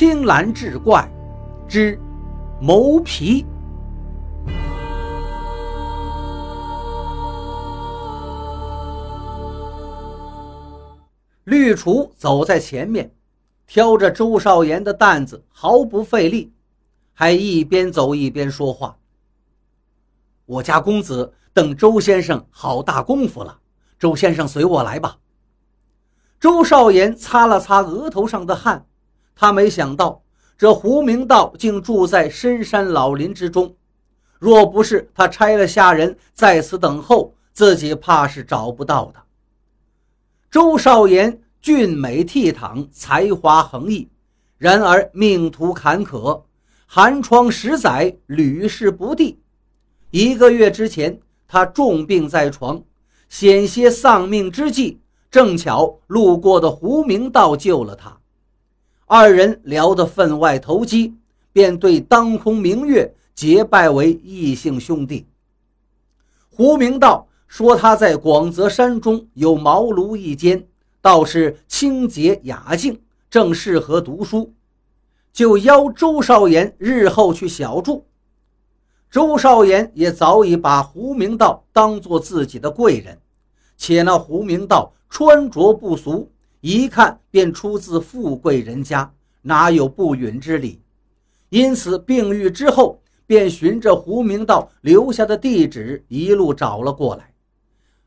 青蓝志怪之谋皮。绿厨走在前面，挑着周少言的担子，毫不费力，还一边走一边说话。我家公子等周先生好大功夫了，周先生随我来吧。周少言擦了擦额头上的汗，他没想到这胡明道竟住在深山老林之中，若不是他差了下人在此等候，自己怕是找不到的。周少言俊美倜傥，才华横溢，然而命途坎坷，寒窗十载，屡试不第。一个月之前，他重病在床，险些丧命之际，正巧路过的胡明道救了他。二人聊得分外投机，便对当空明月结拜为异姓兄弟。胡明道。说他在广泽山中有茅庐一间，倒是清洁雅静，正适合读书，就邀周少言日后去小住。周少言也早已把胡明道当做自己的贵人，且那胡明道穿着不俗，一看便出自富贵人家，哪有不允之理？因此病愈之后，便循着胡明道留下的地址一路找了过来。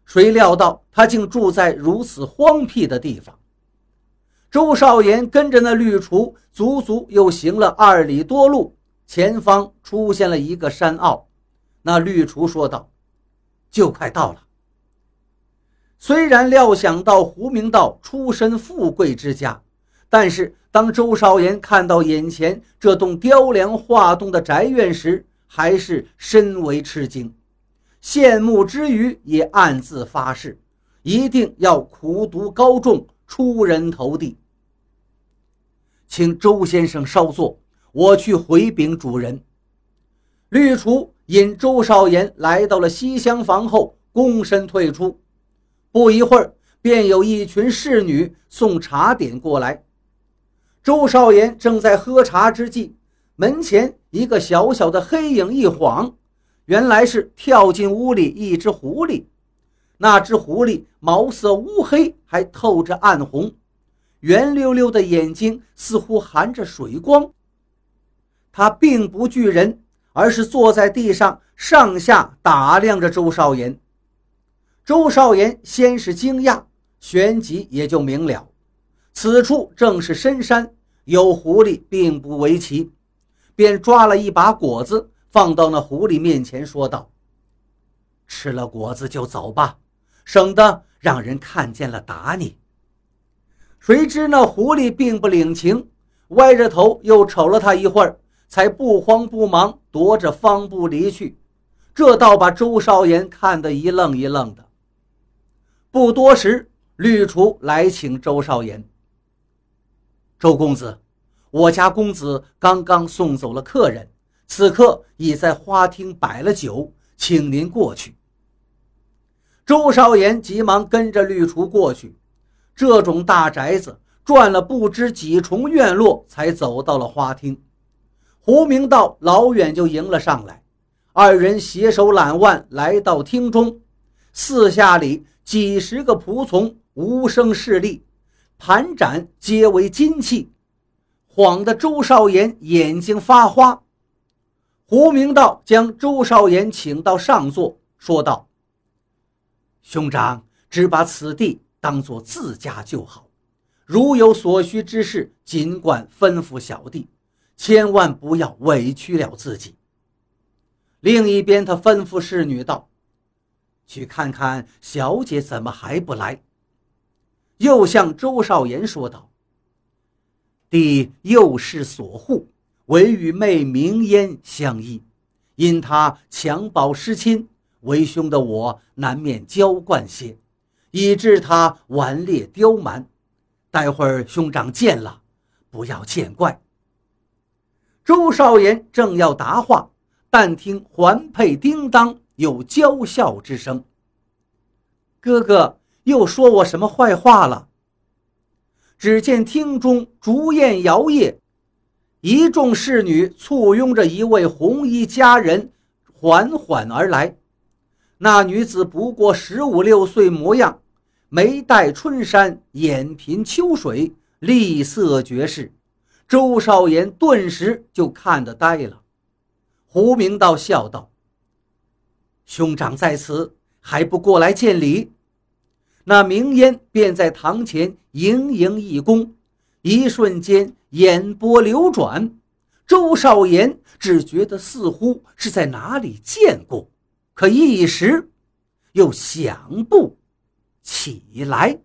谁料到他竟住在如此荒僻的地方？周少言跟着那绿厨，足足又行了二里多路，前方出现了一个山坳。那绿厨说道：“就快到了。”虽然料想到胡明道出身富贵之家，但是当周少言看到眼前这栋雕梁画栋的宅院时，还是深为吃惊。羡慕之余，也暗自发誓，一定要苦读高中，出人头地。请周先生稍坐，我去回禀主人。绿厨引周少言来到了西厢房后，躬身退出。不一会儿，便有一群侍女送茶点过来。周少言正在喝茶之际，门前一个小小的黑影一晃。原来是跳进屋里一只狐狸，那只狐狸毛色乌黑，还透着暗红，圆溜溜的眼睛似乎含着水光。它并不惧人，而是坐在地上上下打量着周少言。周少言先是惊讶，旋即也就明了，此处正是深山，有狐狸并不为奇，便抓了一把果子。放到那狐狸面前，说道：“吃了果子就走吧，省得让人看见了打你。”谁知那狐狸并不领情，歪着头又瞅了他一会儿，才不慌不忙踱着方步离去。这倒把周少言看得一愣一愣的。不多时，绿厨来请周少言：“周公子，我家公子刚刚送走了客人。”此刻已在花厅摆了酒，请您过去。周少言急忙跟着绿厨过去。这种大宅子转了不知几重院落，才走到了花厅。胡明道老远就迎了上来，二人携手揽腕来到厅中。四下里几十个仆从无声侍立，盘盏皆为金器，晃得周少言眼睛发花。胡明道将周少言请到上座，说道：“兄长只把此地当做自家就好，如有所需之事，尽管吩咐小弟，千万不要委屈了自己。”另一边，他吩咐侍女道：“去看看小姐怎么还不来。”又向周少言说道：“弟幼师所护。”唯与妹明烟相依，因他襁褓失亲，为兄的我难免娇惯些，以致他顽劣刁蛮。待会儿兄长见了，不要见怪。周少言正要答话，但听环佩叮当有娇笑之声。哥哥又说我什么坏话了？只见厅中烛焰摇曳。一众侍女簇拥着一位红衣佳人缓缓而来。那女子不过十五六岁模样，眉黛春山，眼颦秋水，丽色绝世。周少言顿时就看得呆了。胡明道笑道：“兄长在此，还不过来见礼？”那明烟便在堂前盈盈一躬，一瞬间眼波流转。周少言只觉得似乎是在哪里见过。可一时，又想不起来。